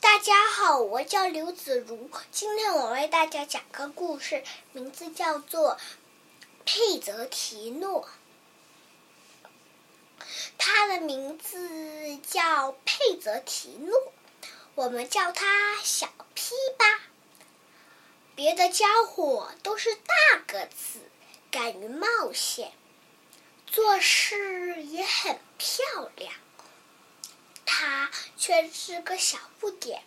大家好，我叫刘子如。今天我为大家讲个故事，名字叫做《佩泽提诺》。他的名字叫佩泽提诺，我们叫他小 P 吧。别的家伙都是大个子，敢于冒险，做事也很漂亮。他却是个小不点，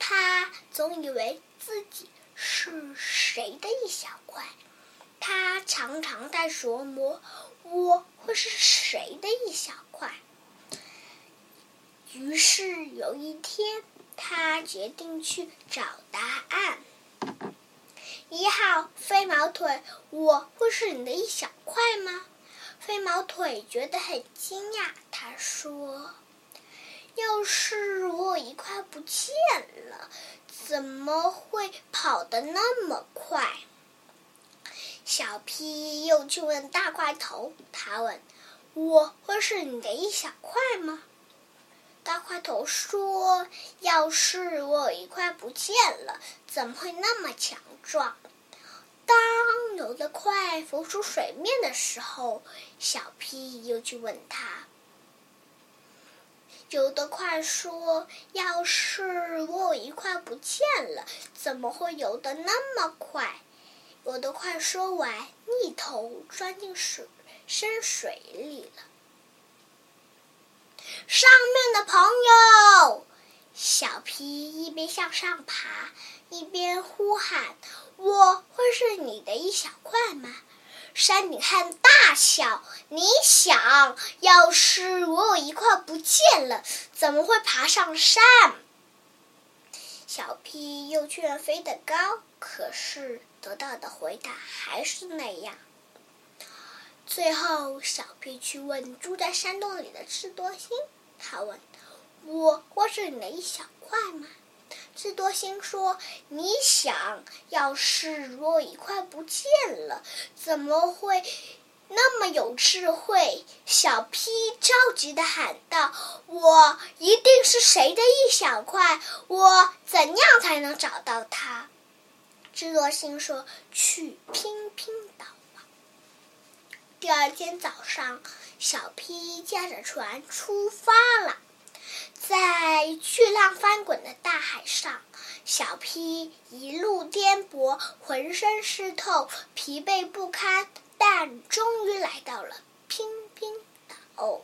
他总以为自己是谁的一小块，他常常在琢磨我会是谁的一小块。于是有一天，他决定去找答案。一号飞毛腿，我会是你的一小块吗？飞毛腿觉得很惊讶，他说。要是我一块不见了，怎么会跑得那么快？小皮又去问大块头，他问：“我会是你的一小块吗？”大块头说：“要是我有一块不见了，怎么会那么强壮？”当有的快浮出水面的时候，小皮又去问他。游得快说：“要是我有一块不见了，怎么会游得那么快？”游得快说完，一头钻进水深水里了。上面的朋友，小皮一边向上爬，一边呼喊：“我会是你的一小块吗？”山顶汉大笑：“你想要是我有一块不见了，怎么会爬上山？”小屁又去了飞得高，可是得到的回答还是那样。最后，小屁去问住在山洞里的智多星，他问：“我会是你的一小块吗？”智多星说：“你想要是我一块不见了，怎么会那么有智慧？”小 P 着急的喊道：“我一定是谁的一小块？我怎样才能找到他？”智多星说：“去拼拼岛吧。”第二天早上，小 P 驾着船出发了。在巨浪翻滚的上，小 P 一路颠簸，浑身湿透，疲惫不堪，但终于来到了拼拼岛。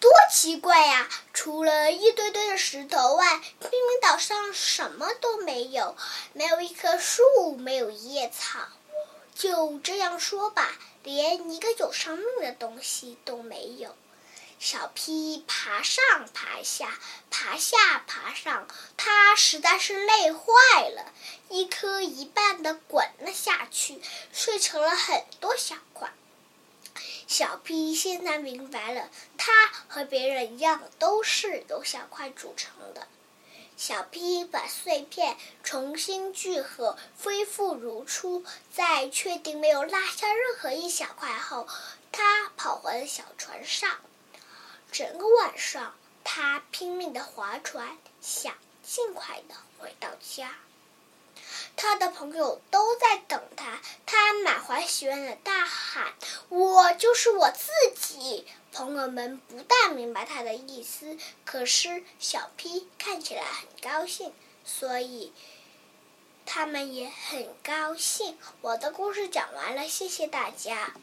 多奇怪呀！除了一堆堆的石头外，拼拼岛上什么都没有，没有一棵树，没有一叶草。就这样说吧，连一个有生命的东西都没有。小 P 爬上爬下，爬下爬上，他实在是累坏了，一颗一半的滚了下去，碎成了很多小块。小 P 现在明白了，他和别人一样，都是由小块组成的。小 P 把碎片重新聚合，恢复如初。在确定没有落下任何一小块后，他跑回了小船上。整个晚上，他拼命的划船，想尽快的回到家。他的朋友都在等他，他满怀喜悦的大喊：“我就是我自己！”朋友们不大明白他的意思，可是小 P 看起来很高兴，所以他们也很高兴。我的故事讲完了，谢谢大家。